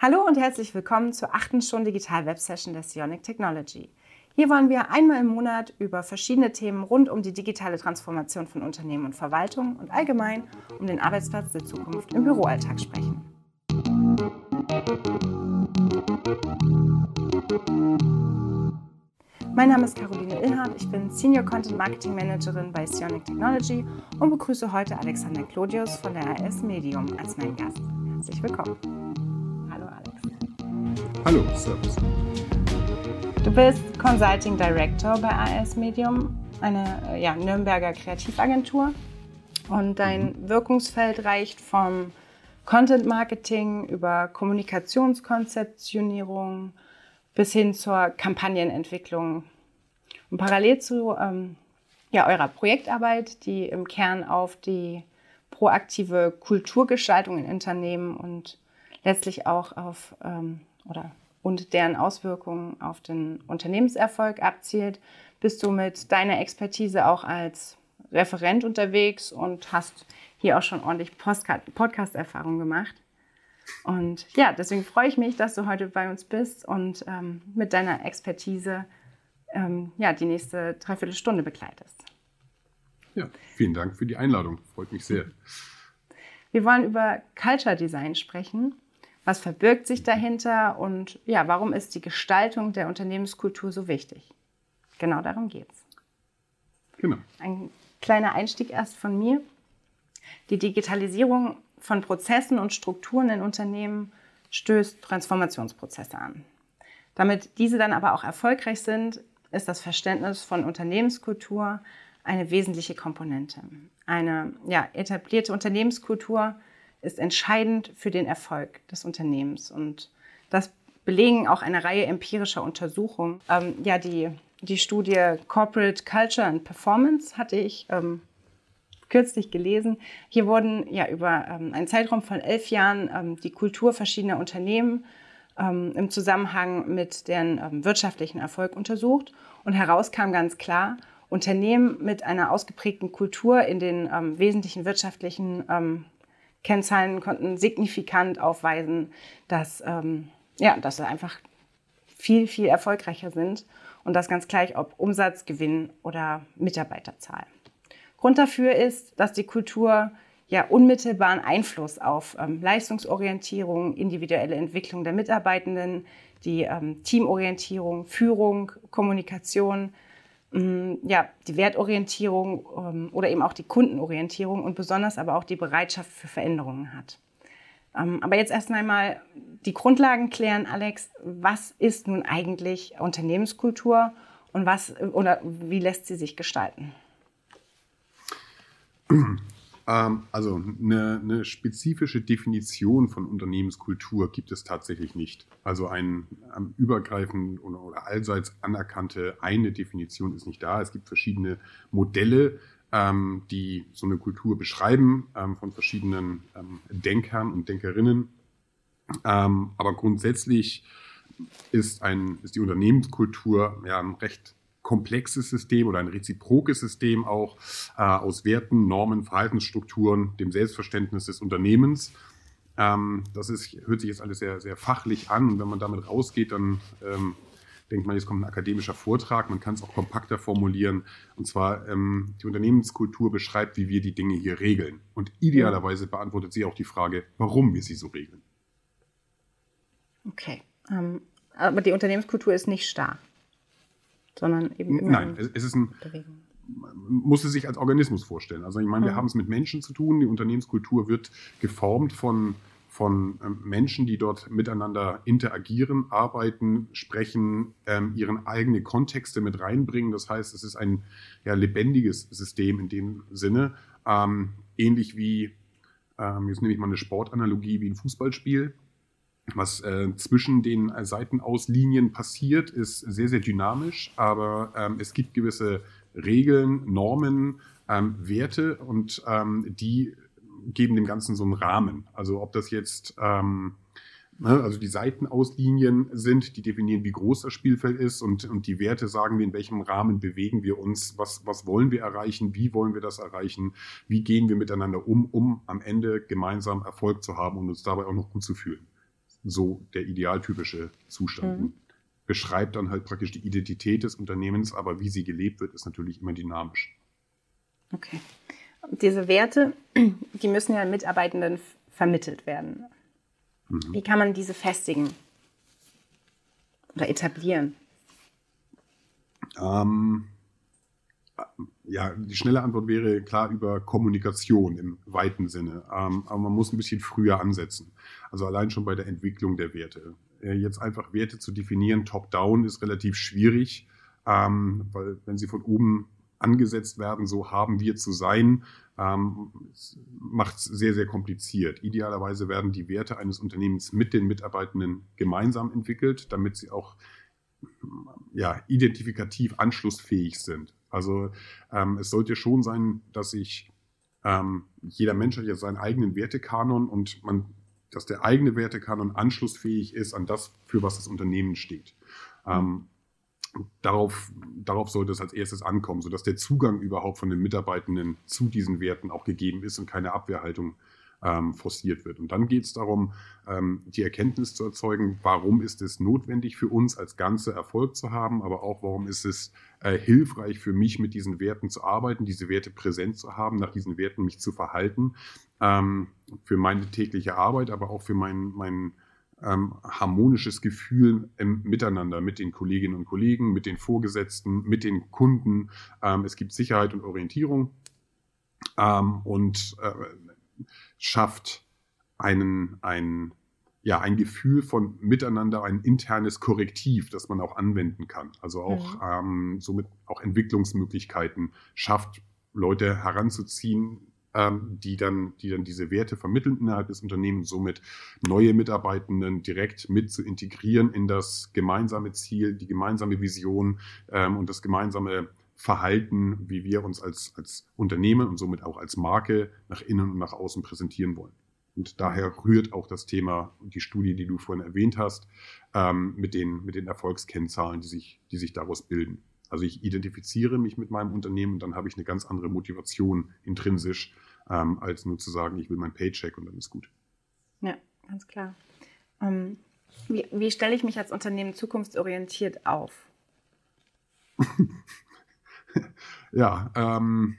Hallo und herzlich willkommen zur achten Stunde Digital Web Session der Sionic Technology. Hier wollen wir einmal im Monat über verschiedene Themen rund um die digitale Transformation von Unternehmen und Verwaltung und allgemein um den Arbeitsplatz der Zukunft im Büroalltag sprechen. Mein Name ist Caroline Ilhardt, ich bin Senior Content Marketing Managerin bei Sionic Technology und begrüße heute Alexander Clodius von der AS Medium als mein Gast. Herzlich willkommen. Hallo Servus. Du bist Consulting Director bei AS Medium, eine ja, Nürnberger Kreativagentur. Und dein mhm. Wirkungsfeld reicht vom Content Marketing über Kommunikationskonzeptionierung, bis hin zur Kampagnenentwicklung. Und parallel zu ähm, ja, eurer Projektarbeit, die im Kern auf die proaktive Kulturgestaltung in Unternehmen und letztlich auch auf ähm, oder und deren Auswirkungen auf den Unternehmenserfolg abzielt, bist du mit deiner Expertise auch als Referent unterwegs und hast hier auch schon ordentlich Podcast-Erfahrung gemacht. Und ja, deswegen freue ich mich, dass du heute bei uns bist und ähm, mit deiner Expertise ähm, ja, die nächste Dreiviertelstunde begleitest. Ja, vielen Dank für die Einladung. Freut mich sehr. Wir wollen über Culture Design sprechen. Was verbirgt sich dahinter und ja, warum ist die Gestaltung der Unternehmenskultur so wichtig? Genau darum geht es. Genau. Ein kleiner Einstieg erst von mir. Die Digitalisierung von Prozessen und Strukturen in Unternehmen stößt Transformationsprozesse an. Damit diese dann aber auch erfolgreich sind, ist das Verständnis von Unternehmenskultur eine wesentliche Komponente. Eine ja, etablierte Unternehmenskultur ist entscheidend für den Erfolg des Unternehmens und das belegen auch eine Reihe empirischer Untersuchungen. Ähm, ja, die, die Studie Corporate Culture and Performance hatte ich ähm, kürzlich gelesen. Hier wurden ja über ähm, einen Zeitraum von elf Jahren ähm, die Kultur verschiedener Unternehmen ähm, im Zusammenhang mit deren ähm, wirtschaftlichen Erfolg untersucht. Und heraus kam ganz klar, Unternehmen mit einer ausgeprägten Kultur in den wesentlichen wirtschaftlichen Kennzahlen konnten signifikant aufweisen, dass, ja, dass sie einfach viel, viel erfolgreicher sind. Und das ganz gleich, ob Umsatzgewinn oder Mitarbeiterzahl. Grund dafür ist, dass die Kultur ja unmittelbaren Einfluss auf ähm, Leistungsorientierung, individuelle Entwicklung der Mitarbeitenden, die ähm, Teamorientierung, Führung, Kommunikation, ähm, ja, die Wertorientierung ähm, oder eben auch die Kundenorientierung und besonders aber auch die Bereitschaft für Veränderungen hat. Ähm, aber jetzt erst einmal die Grundlagen klären, Alex. Was ist nun eigentlich Unternehmenskultur und was oder wie lässt sie sich gestalten? Ähm, also eine, eine, spezifische Definition von Unternehmenskultur gibt es tatsächlich nicht. Also ein um, übergreifend oder, oder, allseits anerkannte eine Definition ist nicht da. Es gibt verschiedene Modelle, ähm, die so eine Kultur beschreiben ähm, von verschiedenen ähm, Denkern und Denkerinnen. Ähm, aber grundsätzlich ist, ein, ist die Unternehmenskultur ja ein recht komplexes System oder ein reziprokes System auch äh, aus Werten, Normen, Verhaltensstrukturen, dem Selbstverständnis des Unternehmens. Ähm, das ist, hört sich jetzt alles sehr, sehr fachlich an und wenn man damit rausgeht, dann ähm, denkt man, jetzt kommt ein akademischer Vortrag. Man kann es auch kompakter formulieren. Und zwar, ähm, die Unternehmenskultur beschreibt, wie wir die Dinge hier regeln. Und idealerweise beantwortet sie auch die Frage, warum wir sie so regeln. Okay. Ähm, aber die Unternehmenskultur ist nicht starr sondern eben immer Nein, es ist ein, Bewegung. Man muss es sich als Organismus vorstellen. Also ich meine, wir mhm. haben es mit Menschen zu tun. Die Unternehmenskultur wird geformt von, von ähm, Menschen, die dort miteinander interagieren, arbeiten, sprechen, ähm, ihren eigenen Kontexte mit reinbringen. Das heißt, es ist ein ja, lebendiges System in dem Sinne. Ähm, ähnlich wie, ähm, jetzt nehme ich mal eine Sportanalogie wie ein Fußballspiel. Was äh, zwischen den äh, Seitenauslinien passiert, ist sehr, sehr dynamisch, aber ähm, es gibt gewisse Regeln, Normen, ähm, Werte und ähm, die geben dem Ganzen so einen Rahmen. Also ob das jetzt ähm, ne, also die Seitenauslinien sind, die definieren, wie groß das Spielfeld ist und, und die Werte sagen, in welchem Rahmen bewegen wir uns, was, was wollen wir erreichen, wie wollen wir das erreichen, wie gehen wir miteinander um, um am Ende gemeinsam Erfolg zu haben und uns dabei auch noch gut zu fühlen. So der idealtypische Zustand. Mhm. Beschreibt dann halt praktisch die Identität des Unternehmens, aber wie sie gelebt wird, ist natürlich immer dynamisch. Okay. Diese Werte, die müssen ja Mitarbeitenden vermittelt werden. Mhm. Wie kann man diese festigen oder etablieren? Ähm, ja, die schnelle Antwort wäre klar über Kommunikation im weiten Sinne. Ähm, aber man muss ein bisschen früher ansetzen. Also allein schon bei der Entwicklung der Werte. Äh, jetzt einfach Werte zu definieren, top-down, ist relativ schwierig, ähm, weil wenn sie von oben angesetzt werden, so haben wir zu sein, ähm, macht es sehr, sehr kompliziert. Idealerweise werden die Werte eines Unternehmens mit den Mitarbeitenden gemeinsam entwickelt, damit sie auch ja, identifikativ anschlussfähig sind. Also ähm, es sollte schon sein, dass ich ähm, jeder Mensch hat ja seinen eigenen Wertekanon und man, dass der eigene Wertekanon anschlussfähig ist an das, für was das Unternehmen steht. Ähm, darauf, darauf sollte es als erstes ankommen, sodass der Zugang überhaupt von den Mitarbeitenden zu diesen Werten auch gegeben ist und keine Abwehrhaltung ähm, forciert wird. Und dann geht es darum, ähm, die Erkenntnis zu erzeugen, warum ist es notwendig für uns als Ganze Erfolg zu haben, aber auch warum ist es äh, hilfreich für mich, mit diesen Werten zu arbeiten, diese Werte präsent zu haben, nach diesen Werten mich zu verhalten, ähm, für meine tägliche Arbeit, aber auch für mein, mein ähm, harmonisches Gefühl im Miteinander mit den Kolleginnen und Kollegen, mit den Vorgesetzten, mit den Kunden. Ähm, es gibt Sicherheit und Orientierung ähm, und äh, schafft einen, ein, ja, ein Gefühl von Miteinander, ein internes Korrektiv, das man auch anwenden kann. Also auch mhm. ähm, somit auch Entwicklungsmöglichkeiten schafft, Leute heranzuziehen, ähm, die, dann, die dann diese Werte vermitteln innerhalb des Unternehmens, somit neue Mitarbeitenden direkt mit zu integrieren in das gemeinsame Ziel, die gemeinsame Vision ähm, und das gemeinsame Verhalten, wie wir uns als, als Unternehmen und somit auch als Marke nach innen und nach außen präsentieren wollen. Und daher rührt auch das Thema, die Studie, die du vorhin erwähnt hast, ähm, mit, den, mit den Erfolgskennzahlen, die sich, die sich daraus bilden. Also ich identifiziere mich mit meinem Unternehmen und dann habe ich eine ganz andere Motivation intrinsisch, ähm, als nur zu sagen, ich will mein Paycheck und dann ist gut. Ja, ganz klar. Ähm, wie, wie stelle ich mich als Unternehmen zukunftsorientiert auf? ja, ähm,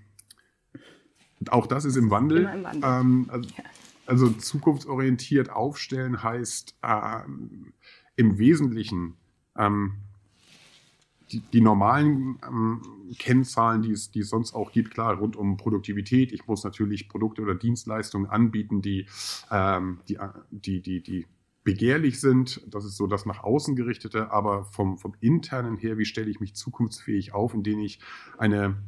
auch das ist im Wandel. Im Wandel. Ähm, also, ja. also, zukunftsorientiert aufstellen heißt ähm, im Wesentlichen ähm, die, die, normalen ähm, Kennzahlen, die es, die es sonst auch gibt, klar, rund um Produktivität. Ich muss natürlich Produkte oder Dienstleistungen anbieten, die, ähm, die, die, die, die begehrlich sind. Das ist so das nach außen gerichtete, aber vom, vom internen her, wie stelle ich mich zukunftsfähig auf, indem ich eine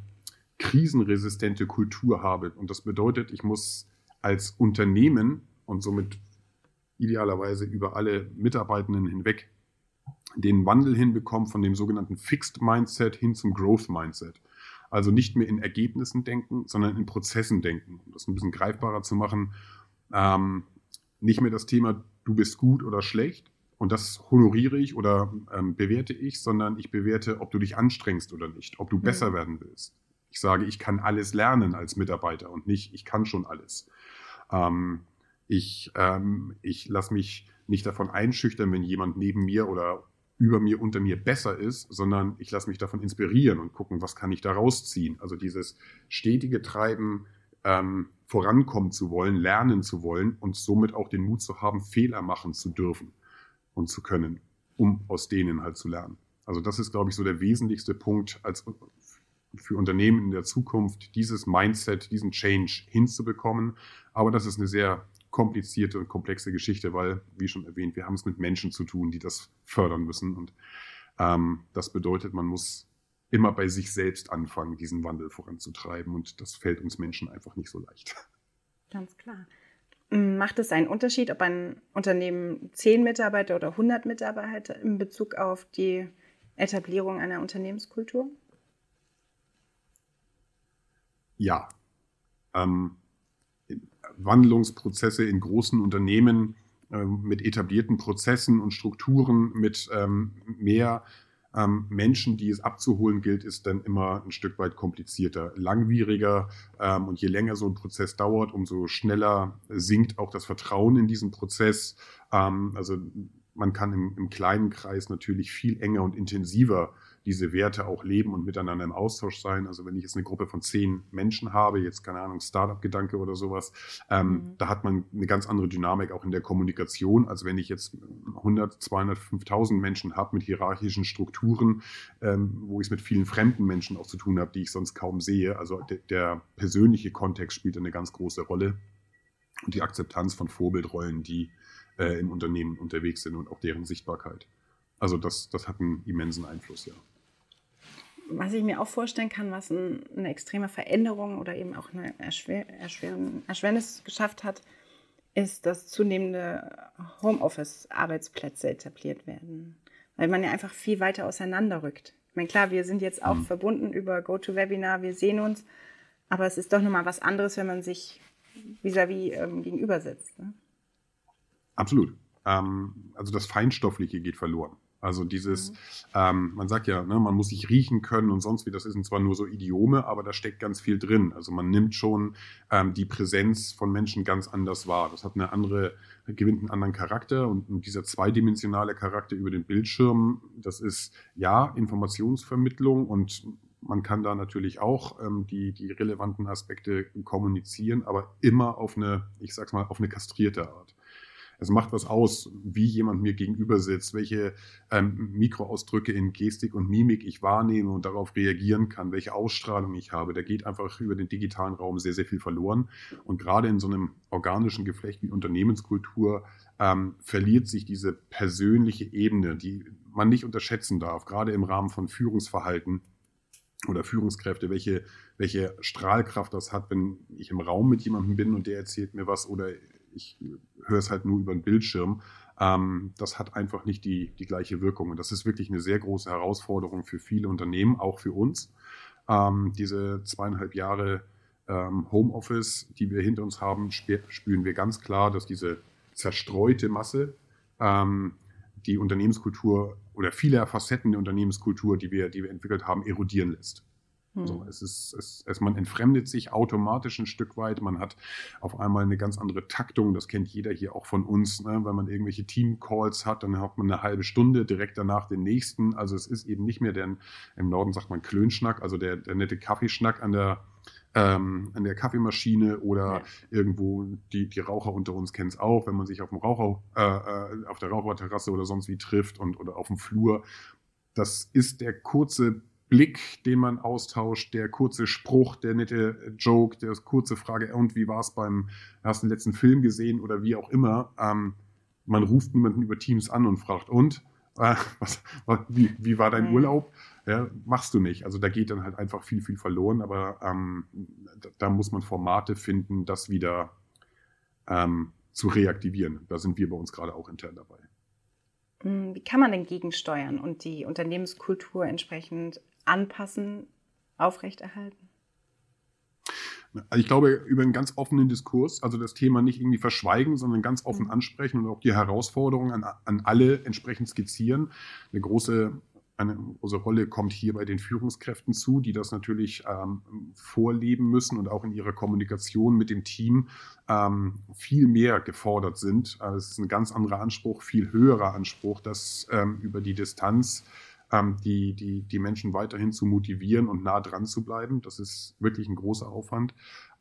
krisenresistente Kultur habe. Und das bedeutet, ich muss als Unternehmen und somit idealerweise über alle Mitarbeitenden hinweg den Wandel hinbekommen von dem sogenannten Fixed Mindset hin zum Growth Mindset. Also nicht mehr in Ergebnissen denken, sondern in Prozessen denken. Um das ein bisschen greifbarer zu machen, ähm, nicht mehr das Thema, du bist gut oder schlecht und das honoriere ich oder ähm, bewerte ich, sondern ich bewerte, ob du dich anstrengst oder nicht, ob du mhm. besser werden willst. Ich sage, ich kann alles lernen als Mitarbeiter und nicht, ich kann schon alles. Ähm, ich ähm, ich lasse mich nicht davon einschüchtern, wenn jemand neben mir oder über mir, unter mir besser ist, sondern ich lasse mich davon inspirieren und gucken, was kann ich da rausziehen. Also dieses stetige Treiben, ähm, vorankommen zu wollen, lernen zu wollen und somit auch den Mut zu haben, Fehler machen zu dürfen und zu können, um aus denen halt zu lernen. Also das ist, glaube ich, so der wesentlichste Punkt als für Unternehmen in der Zukunft, dieses Mindset, diesen Change hinzubekommen. Aber das ist eine sehr komplizierte und komplexe Geschichte, weil, wie schon erwähnt, wir haben es mit Menschen zu tun, die das fördern müssen. Und ähm, das bedeutet, man muss immer bei sich selbst anfangen, diesen Wandel voranzutreiben. Und das fällt uns Menschen einfach nicht so leicht. Ganz klar. Macht es einen Unterschied, ob ein Unternehmen 10 Mitarbeiter oder 100 Mitarbeiter in Bezug auf die Etablierung einer Unternehmenskultur? Ja. Ähm, Wandlungsprozesse in großen Unternehmen äh, mit etablierten Prozessen und Strukturen, mit ähm, mehr ähm, Menschen, die es abzuholen gilt, ist dann immer ein Stück weit komplizierter, langwieriger. Ähm, und je länger so ein Prozess dauert, umso schneller sinkt auch das Vertrauen in diesen Prozess. Ähm, also man kann im, im, kleinen Kreis natürlich viel enger und intensiver diese Werte auch leben und miteinander im Austausch sein. Also wenn ich jetzt eine Gruppe von zehn Menschen habe, jetzt keine Ahnung, Startup-Gedanke oder sowas, ähm, mhm. da hat man eine ganz andere Dynamik auch in der Kommunikation, als wenn ich jetzt 100, 200, 5000 Menschen habe mit hierarchischen Strukturen, ähm, wo ich es mit vielen fremden Menschen auch zu tun habe, die ich sonst kaum sehe. Also de der persönliche Kontext spielt eine ganz große Rolle und die Akzeptanz von Vorbildrollen, die äh, im Unternehmen unterwegs sind und auch deren Sichtbarkeit. Also das, das hat einen immensen Einfluss, ja. Was ich mir auch vorstellen kann, was ein, eine extreme Veränderung oder eben auch eine Erschwer Erschwernis geschafft hat, ist, dass zunehmende Homeoffice-Arbeitsplätze etabliert werden. Weil man ja einfach viel weiter auseinanderrückt. Ich meine, klar, wir sind jetzt auch mhm. verbunden über GoToWebinar, wir sehen uns, aber es ist doch nochmal was anderes, wenn man sich vis-à-vis -vis, ähm, gegenüber sitzt. Ne? Absolut. Ähm, also das Feinstoffliche geht verloren. Also dieses, mhm. ähm, man sagt ja, ne, man muss sich riechen können und sonst wie, das sind zwar nur so Idiome, aber da steckt ganz viel drin. Also man nimmt schon ähm, die Präsenz von Menschen ganz anders wahr. Das hat eine andere, gewinnt einen anderen Charakter und, und dieser zweidimensionale Charakter über den Bildschirm, das ist ja Informationsvermittlung und man kann da natürlich auch ähm, die, die relevanten Aspekte kommunizieren, aber immer auf eine, ich sag's mal, auf eine kastrierte Art. Es macht was aus, wie jemand mir gegenüber sitzt, welche ähm, Mikroausdrücke in Gestik und Mimik ich wahrnehme und darauf reagieren kann, welche Ausstrahlung ich habe. Da geht einfach über den digitalen Raum sehr, sehr viel verloren. Und gerade in so einem organischen Geflecht wie Unternehmenskultur ähm, verliert sich diese persönliche Ebene, die man nicht unterschätzen darf, gerade im Rahmen von Führungsverhalten oder Führungskräfte, welche, welche Strahlkraft das hat, wenn ich im Raum mit jemandem bin und der erzählt mir was oder ich höre es halt nur über den Bildschirm. Ähm, das hat einfach nicht die, die gleiche Wirkung. Und das ist wirklich eine sehr große Herausforderung für viele Unternehmen, auch für uns. Ähm, diese zweieinhalb Jahre ähm, Homeoffice, die wir hinter uns haben, spüren wir ganz klar, dass diese zerstreute Masse ähm, die Unternehmenskultur oder viele Facetten der Unternehmenskultur, die wir, die wir entwickelt haben, erodieren lässt. Hm. So, es ist, es, es, man entfremdet sich automatisch ein Stück weit. Man hat auf einmal eine ganz andere Taktung. Das kennt jeder hier auch von uns. Ne? Wenn man irgendwelche Team-Calls hat, dann hat man eine halbe Stunde, direkt danach den nächsten. Also es ist eben nicht mehr der, im Norden sagt man Klönschnack, also der, der nette Kaffeeschnack an der, ähm, an der Kaffeemaschine oder ja. irgendwo, die, die Raucher unter uns kennen es auch, wenn man sich auf dem Raucher, äh, äh, auf der Raucherterrasse oder sonst wie trifft und oder auf dem Flur. Das ist der kurze Blick, den man austauscht, der kurze Spruch, der nette Joke, der kurze Frage, und wie war es beim, hast du den letzten Film gesehen oder wie auch immer. Ähm, man ruft niemanden über Teams an und fragt, und? Äh, was, wie, wie, war dein mhm. Urlaub? Ja, machst du nicht. Also da geht dann halt einfach viel, viel verloren, aber ähm, da, da, muss man Formate finden, das wieder ähm, zu reaktivieren. Da sind wir bei uns gerade auch intern dabei. Hm, wie kann man denn gegensteuern und die Unternehmenskultur entsprechend anpassen, aufrechterhalten? Also ich glaube, über einen ganz offenen Diskurs, also das Thema nicht irgendwie verschweigen, sondern ganz offen mhm. ansprechen und auch die Herausforderungen an, an alle entsprechend skizzieren. Eine große, eine große Rolle kommt hier bei den Führungskräften zu, die das natürlich ähm, vorleben müssen und auch in ihrer Kommunikation mit dem Team ähm, viel mehr gefordert sind. Also es ist ein ganz anderer Anspruch, viel höherer Anspruch, dass ähm, über die Distanz ähm, die, die, die Menschen weiterhin zu motivieren und nah dran zu bleiben. Das ist wirklich ein großer Aufwand.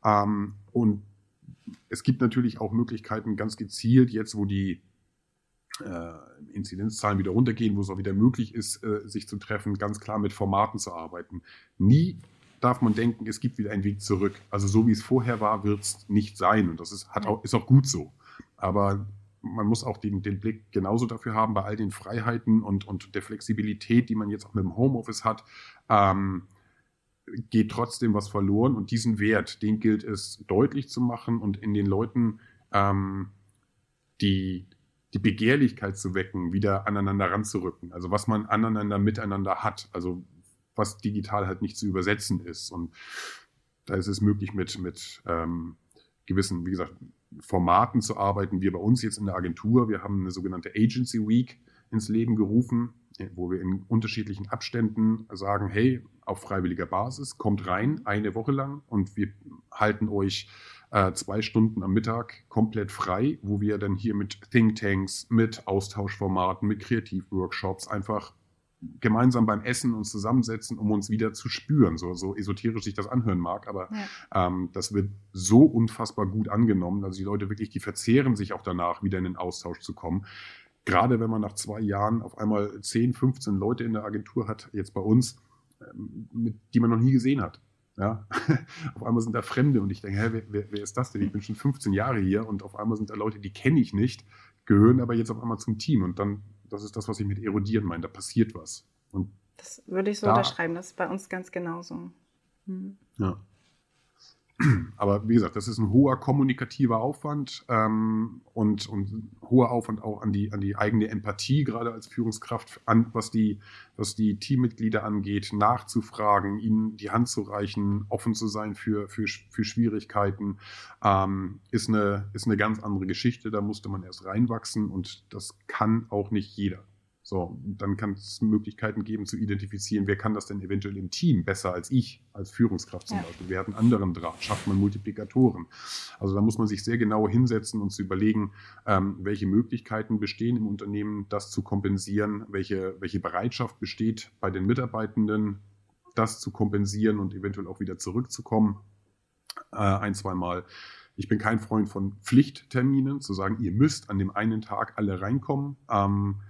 Ähm, und es gibt natürlich auch Möglichkeiten, ganz gezielt, jetzt wo die äh, Inzidenzzahlen wieder runtergehen, wo es auch wieder möglich ist, äh, sich zu treffen, ganz klar mit Formaten zu arbeiten. Nie darf man denken, es gibt wieder einen Weg zurück. Also so wie es vorher war, wird es nicht sein. Und das ist, hat auch, ist auch gut so. Aber man muss auch den, den Blick genauso dafür haben, bei all den Freiheiten und, und der Flexibilität, die man jetzt auch mit dem Homeoffice hat, ähm, geht trotzdem was verloren. Und diesen Wert, den gilt es deutlich zu machen und in den Leuten ähm, die, die Begehrlichkeit zu wecken, wieder aneinander ranzurücken. Also was man aneinander miteinander hat, also was digital halt nicht zu übersetzen ist. Und da ist es möglich mit, mit ähm, gewissen, wie gesagt, Formaten zu arbeiten. Wir bei uns jetzt in der Agentur, wir haben eine sogenannte Agency Week ins Leben gerufen, wo wir in unterschiedlichen Abständen sagen, hey, auf freiwilliger Basis, kommt rein, eine Woche lang und wir halten euch äh, zwei Stunden am Mittag komplett frei, wo wir dann hier mit Thinktanks, mit Austauschformaten, mit Kreativworkshops einfach gemeinsam beim Essen uns zusammensetzen, um uns wieder zu spüren. So, so esoterisch sich das anhören mag, aber ja. ähm, das wird so unfassbar gut angenommen. Also die Leute wirklich, die verzehren sich auch danach, wieder in den Austausch zu kommen. Gerade wenn man nach zwei Jahren auf einmal 10, 15 Leute in der Agentur hat, jetzt bei uns, ähm, mit, die man noch nie gesehen hat. Ja? auf einmal sind da Fremde und ich denke, hä, wer, wer, wer ist das denn? Ich bin schon 15 Jahre hier und auf einmal sind da Leute, die kenne ich nicht, gehören aber jetzt auf einmal zum Team und dann das ist das, was ich mit erodieren meine. Da passiert was. Und das würde ich so da, unterschreiben. Das ist bei uns ganz genauso. Hm. Ja. Aber wie gesagt, das ist ein hoher kommunikativer Aufwand ähm, und, und hoher Aufwand auch an die, an die eigene Empathie, gerade als Führungskraft, an, was, die, was die Teammitglieder angeht, nachzufragen, ihnen die Hand zu reichen, offen zu sein für, für, für Schwierigkeiten, ähm, ist, eine, ist eine ganz andere Geschichte. Da musste man erst reinwachsen und das kann auch nicht jeder. So, dann kann es Möglichkeiten geben zu identifizieren, wer kann das denn eventuell im Team besser als ich, als Führungskraft zum ja. Beispiel. Wer hat einen anderen Draht? Schafft man Multiplikatoren? Also da muss man sich sehr genau hinsetzen und zu überlegen, ähm, welche Möglichkeiten bestehen im Unternehmen, das zu kompensieren, welche, welche Bereitschaft besteht bei den Mitarbeitenden, das zu kompensieren und eventuell auch wieder zurückzukommen. Äh, ein, zwei Mal. Ich bin kein Freund von Pflichtterminen, zu sagen, ihr müsst an dem einen Tag alle reinkommen. Ähm,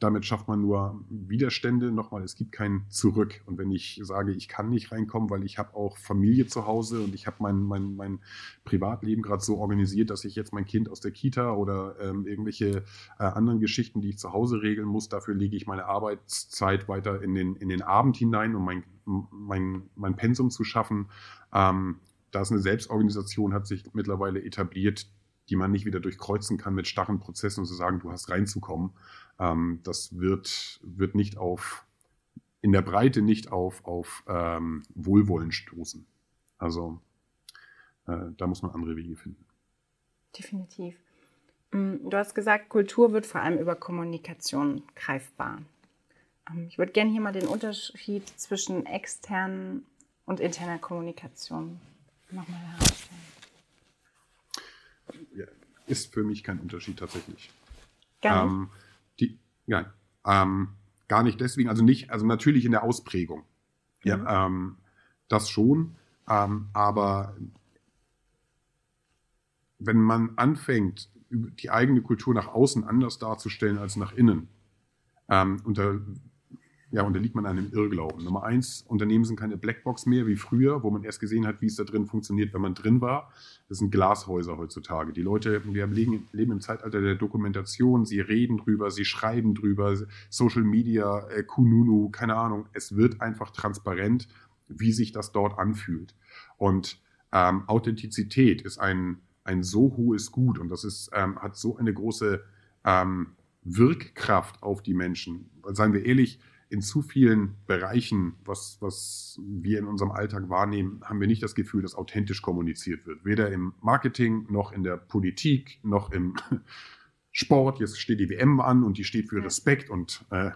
damit schafft man nur Widerstände. Nochmal, es gibt kein Zurück. Und wenn ich sage, ich kann nicht reinkommen, weil ich habe auch Familie zu Hause und ich habe mein, mein, mein Privatleben gerade so organisiert, dass ich jetzt mein Kind aus der Kita oder ähm, irgendwelche äh, anderen Geschichten, die ich zu Hause regeln muss, dafür lege ich meine Arbeitszeit weiter in den, in den Abend hinein, um mein, mein, mein Pensum zu schaffen. Ähm, da ist eine Selbstorganisation, hat sich mittlerweile etabliert, die man nicht wieder durchkreuzen kann mit starren Prozessen und zu sagen, du hast reinzukommen. Ähm, das wird, wird nicht auf, in der Breite nicht auf, auf ähm, Wohlwollen stoßen. Also äh, da muss man andere Wege finden. Definitiv. Mm, du hast gesagt, Kultur wird vor allem über Kommunikation greifbar. Ähm, ich würde gerne hier mal den Unterschied zwischen externen und interner Kommunikation nochmal herausstellen. Ja, ist für mich kein Unterschied tatsächlich. Gar nicht. Ähm, die, ja, ähm, gar nicht deswegen, also nicht, also natürlich in der Ausprägung. Ja, ähm, das schon, ähm, aber wenn man anfängt, die eigene Kultur nach außen anders darzustellen als nach innen, ähm, unter, ja, unterliegt man einem Irrglauben. Nummer eins, Unternehmen sind keine Blackbox mehr wie früher, wo man erst gesehen hat, wie es da drin funktioniert, wenn man drin war. Das sind Glashäuser heutzutage. Die Leute, wir leben, leben im Zeitalter der Dokumentation, sie reden drüber, sie schreiben drüber, Social Media, äh, Kununu, keine Ahnung. Es wird einfach transparent, wie sich das dort anfühlt. Und ähm, Authentizität ist ein, ein so hohes Gut und das ist, ähm, hat so eine große ähm, Wirkkraft auf die Menschen. Seien wir ehrlich, in zu vielen Bereichen, was, was wir in unserem Alltag wahrnehmen, haben wir nicht das Gefühl, dass authentisch kommuniziert wird. Weder im Marketing noch in der Politik noch im Sport. Jetzt steht die WM an und die steht für Respekt und äh,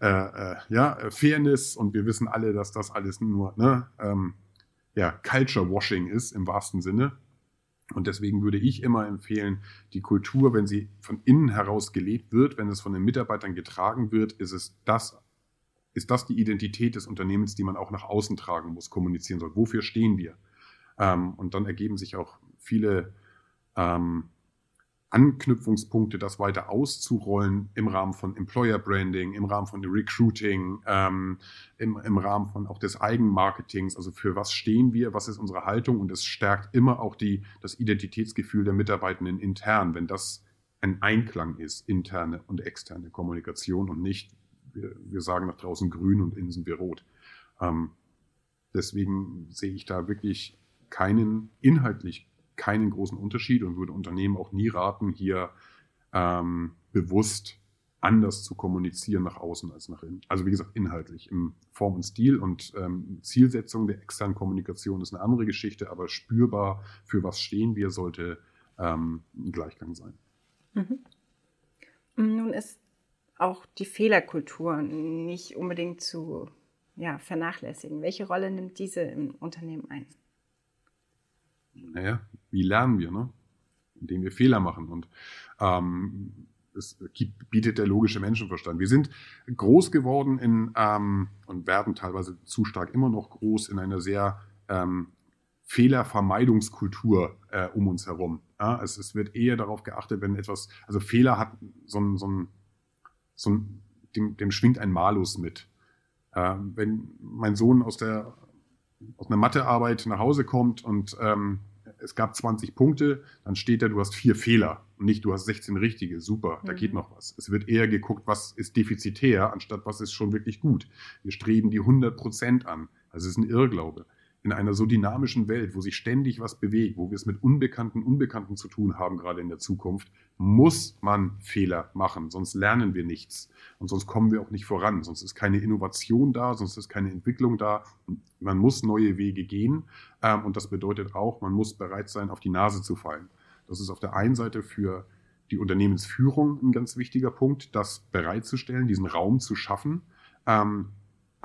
äh, äh, ja, Fairness und wir wissen alle, dass das alles nur ne, ähm, ja, Culture Washing ist im wahrsten Sinne. Und deswegen würde ich immer empfehlen, die Kultur, wenn sie von innen heraus gelebt wird, wenn es von den Mitarbeitern getragen wird, ist es das ist das die Identität des Unternehmens, die man auch nach außen tragen muss, kommunizieren soll. Wofür stehen wir? Ähm, und dann ergeben sich auch viele ähm, Anknüpfungspunkte, das weiter auszurollen im Rahmen von Employer Branding, im Rahmen von Recruiting, ähm, im, im Rahmen von auch des Eigenmarketings. Also für was stehen wir, was ist unsere Haltung? Und es stärkt immer auch die, das Identitätsgefühl der Mitarbeitenden intern, wenn das ein Einklang ist, interne und externe Kommunikation und nicht wir, wir sagen nach draußen grün und innen sind wir rot. Ähm, deswegen sehe ich da wirklich keinen, inhaltlich keinen großen Unterschied und würde Unternehmen auch nie raten, hier ähm, bewusst anders zu kommunizieren nach außen als nach innen. Also wie gesagt, inhaltlich im Form und Stil und ähm, Zielsetzung der externen Kommunikation ist eine andere Geschichte, aber spürbar, für was stehen wir, sollte ähm, ein Gleichgang sein. Mhm. Nun ist auch die Fehlerkultur nicht unbedingt zu ja, vernachlässigen. Welche Rolle nimmt diese im Unternehmen ein? Naja, wie lernen wir, ne? Indem wir Fehler machen. Und ähm, es gibt, bietet der logische Menschenverstand. Wir sind groß geworden in, ähm, und werden teilweise zu stark immer noch groß in einer sehr ähm, Fehlervermeidungskultur äh, um uns herum. Ja, es, es, wird eher darauf geachtet, wenn etwas, also Fehler hat so ein, so ein, so dem, dem schwingt ein Malus mit. Äh, wenn mein Sohn aus der aus einer Mathearbeit nach Hause kommt und ähm, es gab 20 Punkte, dann steht da, du hast vier Fehler und nicht, du hast 16 richtige. Super, da mhm. geht noch was. Es wird eher geguckt, was ist defizitär, anstatt was ist schon wirklich gut. Wir streben die 100 Prozent an. Also es ist ein Irrglaube in einer so dynamischen Welt, wo sich ständig was bewegt, wo wir es mit Unbekannten, Unbekannten zu tun haben, gerade in der Zukunft, muss man Fehler machen, sonst lernen wir nichts und sonst kommen wir auch nicht voran, sonst ist keine Innovation da, sonst ist keine Entwicklung da. Man muss neue Wege gehen ähm, und das bedeutet auch, man muss bereit sein, auf die Nase zu fallen. Das ist auf der einen Seite für die Unternehmensführung ein ganz wichtiger Punkt, das bereitzustellen, diesen Raum zu schaffen. Ähm,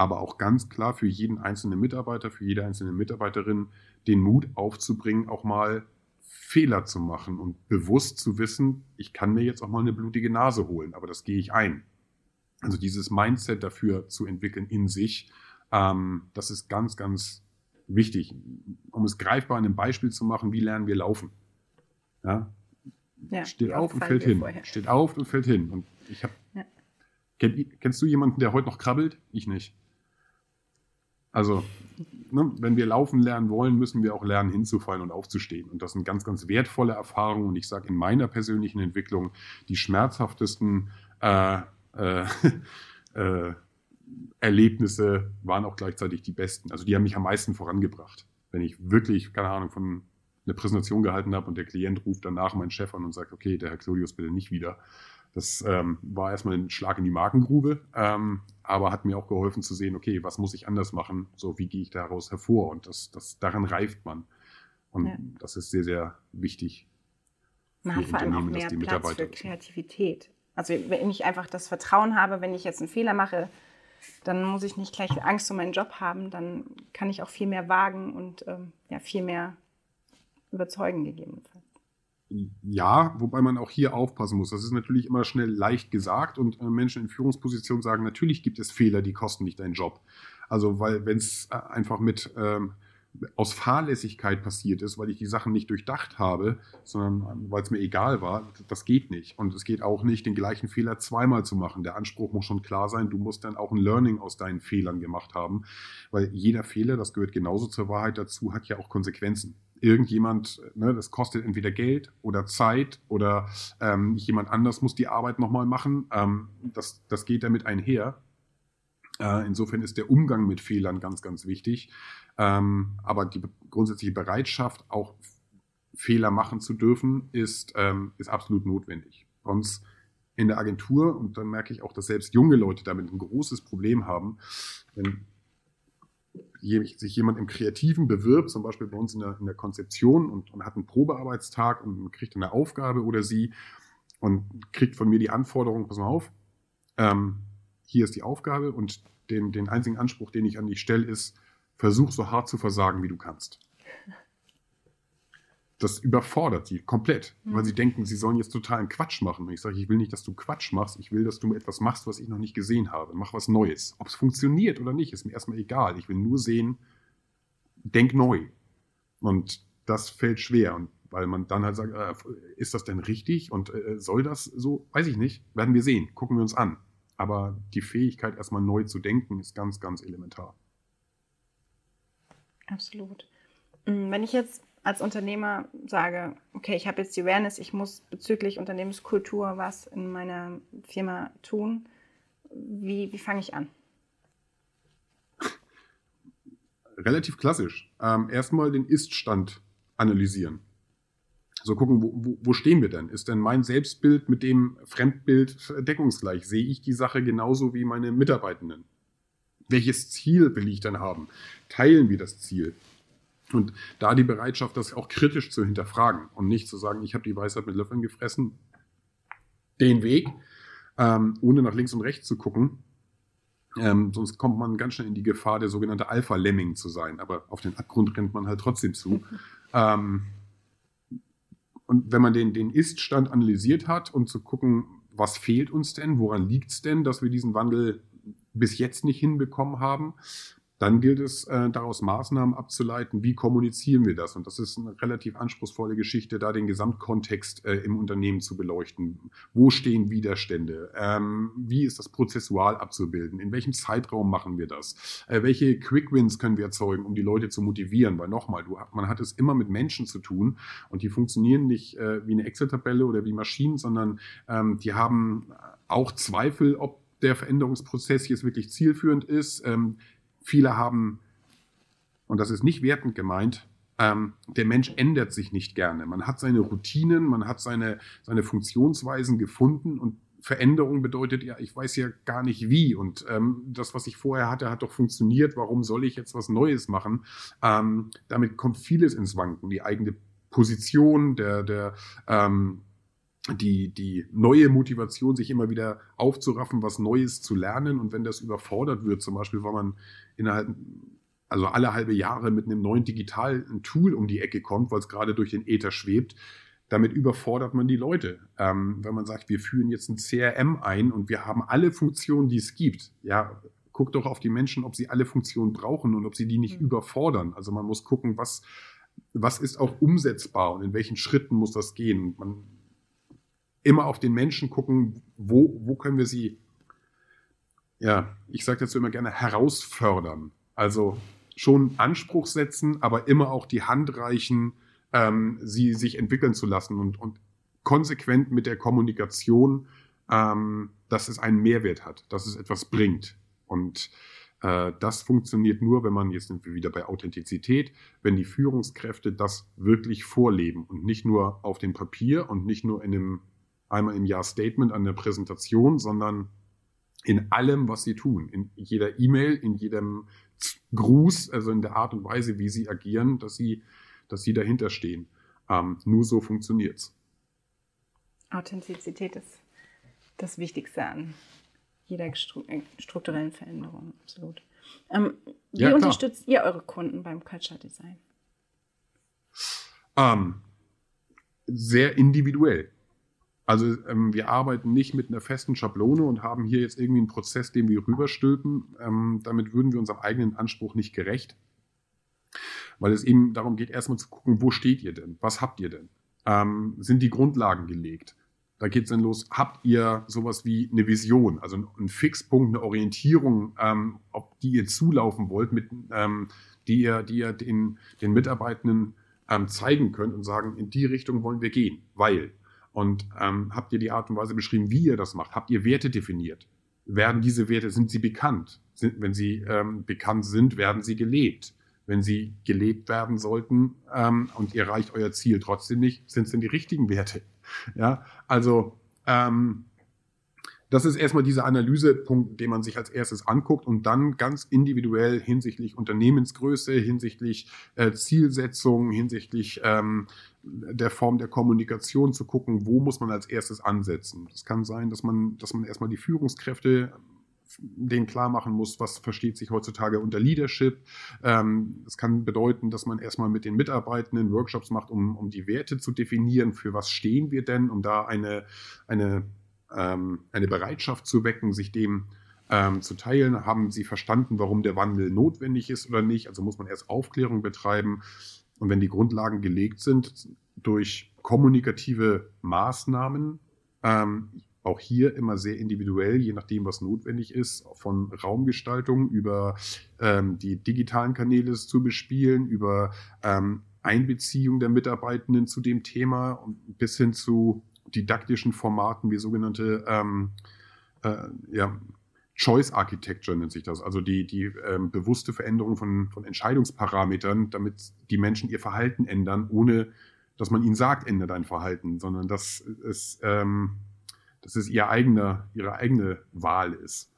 aber auch ganz klar für jeden einzelnen Mitarbeiter, für jede einzelne Mitarbeiterin den Mut aufzubringen, auch mal Fehler zu machen und bewusst zu wissen, ich kann mir jetzt auch mal eine blutige Nase holen, aber das gehe ich ein. Also dieses Mindset dafür zu entwickeln in sich, ähm, das ist ganz, ganz wichtig. Um es greifbar in einem Beispiel zu machen, wie lernen wir laufen? Ja? ja steht auf und fällt hin. Vorher. Steht auf und fällt hin. Und ich habe. Ja. Kenn, kennst du jemanden, der heute noch krabbelt? Ich nicht. Also, ne, wenn wir laufen lernen wollen, müssen wir auch lernen, hinzufallen und aufzustehen. Und das sind ganz, ganz wertvolle Erfahrungen. Und ich sage in meiner persönlichen Entwicklung, die schmerzhaftesten äh, äh, äh, Erlebnisse waren auch gleichzeitig die besten. Also die haben mich am meisten vorangebracht. Wenn ich wirklich, keine Ahnung, von eine Präsentation gehalten habe und der Klient ruft danach meinen Chef an und sagt, okay, der Herr Claudius bitte nicht wieder. Das ähm, war erstmal ein Schlag in die Markengrube, ähm, aber hat mir auch geholfen zu sehen, okay, was muss ich anders machen? So, wie gehe ich daraus hervor? Und das, das, daran reift man. Und ja. das ist sehr, sehr wichtig. Man hat vor allem auch mehr Platz für Kreativität. Also wenn ich einfach das Vertrauen habe, wenn ich jetzt einen Fehler mache, dann muss ich nicht gleich Angst um meinen Job haben, dann kann ich auch viel mehr wagen und ähm, ja, viel mehr überzeugen gegebenenfalls. Ja, wobei man auch hier aufpassen muss. Das ist natürlich immer schnell leicht gesagt und äh, Menschen in Führungspositionen sagen, natürlich gibt es Fehler, die kosten dich deinen Job. Also, weil wenn es äh, einfach mit ähm, aus Fahrlässigkeit passiert ist, weil ich die Sachen nicht durchdacht habe, sondern weil es mir egal war, das geht nicht. Und es geht auch nicht, den gleichen Fehler zweimal zu machen. Der Anspruch muss schon klar sein, du musst dann auch ein Learning aus deinen Fehlern gemacht haben, weil jeder Fehler, das gehört genauso zur Wahrheit dazu, hat ja auch Konsequenzen. Irgendjemand, ne, das kostet entweder Geld oder Zeit oder ähm, jemand anders muss die Arbeit nochmal machen. Ähm, das, das geht damit einher. Äh, insofern ist der Umgang mit Fehlern ganz, ganz wichtig. Ähm, aber die grundsätzliche Bereitschaft, auch Fehler machen zu dürfen, ist, ähm, ist absolut notwendig. Uns in der Agentur, und dann merke ich auch, dass selbst junge Leute damit ein großes Problem haben, wenn sich jemand im Kreativen bewirbt, zum Beispiel bei uns in der, in der Konzeption und, und, hat einen Probearbeitstag und kriegt eine Aufgabe oder sie und kriegt von mir die Anforderung, pass mal auf, ähm, hier ist die Aufgabe und den, den einzigen Anspruch, den ich an dich stelle, ist, versuch so hart zu versagen, wie du kannst. Das überfordert sie komplett, mhm. weil sie denken, sie sollen jetzt totalen Quatsch machen. Und ich sage, ich will nicht, dass du Quatsch machst, ich will, dass du etwas machst, was ich noch nicht gesehen habe. Mach was Neues. Ob es funktioniert oder nicht, ist mir erstmal egal. Ich will nur sehen, denk neu. Und das fällt schwer. Und weil man dann halt sagt, äh, ist das denn richtig und äh, soll das so? Weiß ich nicht. Werden wir sehen. Gucken wir uns an. Aber die Fähigkeit, erstmal neu zu denken, ist ganz, ganz elementar. Absolut. Mm, wenn ich jetzt als Unternehmer sage, okay, ich habe jetzt die Awareness, ich muss bezüglich Unternehmenskultur was in meiner Firma tun, wie, wie fange ich an? Relativ klassisch. Ähm, erstmal den Ist-Stand analysieren. So gucken, wo, wo, stehen wir denn? Ist denn mein Selbstbild mit dem Fremdbild deckungsgleich? Sehe ich die Sache genauso wie meine Mitarbeitenden? Welches Ziel will ich denn haben? Teilen wir das Ziel? Und da die Bereitschaft, das auch kritisch zu hinterfragen und nicht zu sagen, ich habe die Weisheit mit Löffeln gefressen, den Weg. ähm, ohne nach links und rechts zu gucken. Ähm, sonst kommt man ganz schnell in die Gefahr, der sogenannte Alpha-Lemming zu sein. Aber auf den Abgrund rennt man halt trotzdem zu. ähm, und wenn man den, den Ist-Stand analysiert hat und zu gucken, was fehlt uns denn, woran liegt es denn, dass wir diesen Wandel bis jetzt nicht hinbekommen haben, dann gilt es, äh, daraus Maßnahmen abzuleiten, wie kommunizieren wir das. Und das ist eine relativ anspruchsvolle Geschichte, da den Gesamtkontext äh, im Unternehmen zu beleuchten. Wo stehen Widerstände? Ähm, wie ist das prozessual abzubilden? In welchem Zeitraum machen wir das? Äh, welche Quick Wins können wir erzeugen, um die Leute zu motivieren? Weil nochmal, du, man hat es immer mit Menschen zu tun und die funktionieren nicht äh, wie eine Excel-Tabelle oder wie Maschinen, sondern ähm, die haben auch Zweifel, ob der Veränderungsprozess jetzt wirklich zielführend ist. Ähm, Viele haben, und das ist nicht wertend gemeint, ähm, der Mensch ändert sich nicht gerne. Man hat seine Routinen, man hat seine, seine Funktionsweisen gefunden und Veränderung bedeutet ja, ich weiß ja gar nicht wie. Und ähm, das, was ich vorher hatte, hat doch funktioniert. Warum soll ich jetzt was Neues machen? Ähm, damit kommt vieles ins Wanken. Die eigene Position, der, der, ähm, die, die neue Motivation, sich immer wieder aufzuraffen, was Neues zu lernen. Und wenn das überfordert wird, zum Beispiel, weil man innerhalb, also alle halbe Jahre mit einem neuen digitalen Tool um die Ecke kommt, weil es gerade durch den Äther schwebt, damit überfordert man die Leute. Ähm, wenn man sagt, wir führen jetzt ein CRM ein und wir haben alle Funktionen, die es gibt, ja, guckt doch auf die Menschen, ob sie alle Funktionen brauchen und ob sie die nicht mhm. überfordern. Also man muss gucken, was, was ist auch umsetzbar und in welchen Schritten muss das gehen. Man immer auf den Menschen gucken, wo, wo können wir sie, ja, ich sage dazu immer gerne, herausfördern. Also schon Anspruch setzen, aber immer auch die Hand reichen, ähm, sie sich entwickeln zu lassen und, und konsequent mit der Kommunikation, ähm, dass es einen Mehrwert hat, dass es etwas bringt. Und äh, das funktioniert nur, wenn man, jetzt sind wir wieder bei Authentizität, wenn die Führungskräfte das wirklich vorleben und nicht nur auf dem Papier und nicht nur in einem einmal im Jahr Statement an der Präsentation, sondern in allem, was sie tun, in jeder E-Mail, in jedem Gruß, also in der Art und Weise, wie sie agieren, dass sie, dass sie dahinter stehen. Ähm, nur so funktioniert es. Authentizität ist das Wichtigste an jeder äh, strukturellen Veränderung, absolut. Ähm, wie ja, unterstützt ihr eure Kunden beim Culture Design? Ähm, sehr individuell. Also ähm, wir arbeiten nicht mit einer festen Schablone und haben hier jetzt irgendwie einen Prozess, den wir rüberstülpen. Ähm, damit würden wir unserem eigenen Anspruch nicht gerecht. Weil es eben darum geht, erstmal zu gucken, wo steht ihr denn? Was habt ihr denn? Ähm, sind die Grundlagen gelegt? Da geht es dann los. Habt ihr sowas wie eine Vision, also einen Fixpunkt, eine Orientierung, ähm, ob die ihr zulaufen wollt, mit, ähm, die ihr, die ihr den, den Mitarbeitenden ähm, zeigen könnt und sagen, in die Richtung wollen wir gehen, weil und ähm, habt ihr die Art und Weise beschrieben, wie ihr das macht? Habt ihr Werte definiert? Werden diese Werte, sind sie bekannt? Sind, wenn sie ähm, bekannt sind, werden sie gelebt? Wenn sie gelebt werden sollten ähm, und ihr erreicht euer Ziel trotzdem nicht, sind es denn die richtigen Werte? Ja, also ähm, das ist erstmal dieser Analysepunkt, den man sich als erstes anguckt und dann ganz individuell hinsichtlich Unternehmensgröße, hinsichtlich äh, Zielsetzung, hinsichtlich ähm, der Form der Kommunikation zu gucken, wo muss man als erstes ansetzen. Das kann sein, dass man, dass man erstmal die Führungskräfte denen klar machen muss, was versteht sich heutzutage unter Leadership. Ähm, das kann bedeuten, dass man erstmal mit den Mitarbeitenden Workshops macht, um, um die Werte zu definieren, für was stehen wir denn, um da eine, eine ähm, eine Bereitschaft zu wecken, sich dem ähm, zu teilen. Haben sie verstanden, warum der Wandel notwendig ist oder nicht? Also muss man erst Aufklärung betreiben. Und wenn die Grundlagen gelegt sind durch kommunikative Maßnahmen, ähm, auch hier immer sehr individuell, je nachdem, was notwendig ist, von Raumgestaltung über ähm, die digitalen Kanäle zu bespielen, über ähm, Einbeziehung der Mitarbeitenden zu dem Thema und bis hin zu didaktischen Formaten wie sogenannte ähm, äh, ja, Choice Architecture nennt sich das, also die, die ähm, bewusste Veränderung von, von Entscheidungsparametern, damit die Menschen ihr Verhalten ändern, ohne dass man ihnen sagt, ändere dein Verhalten, sondern dass es, ähm, dass es ihr eigener, ihre eigene Wahl ist.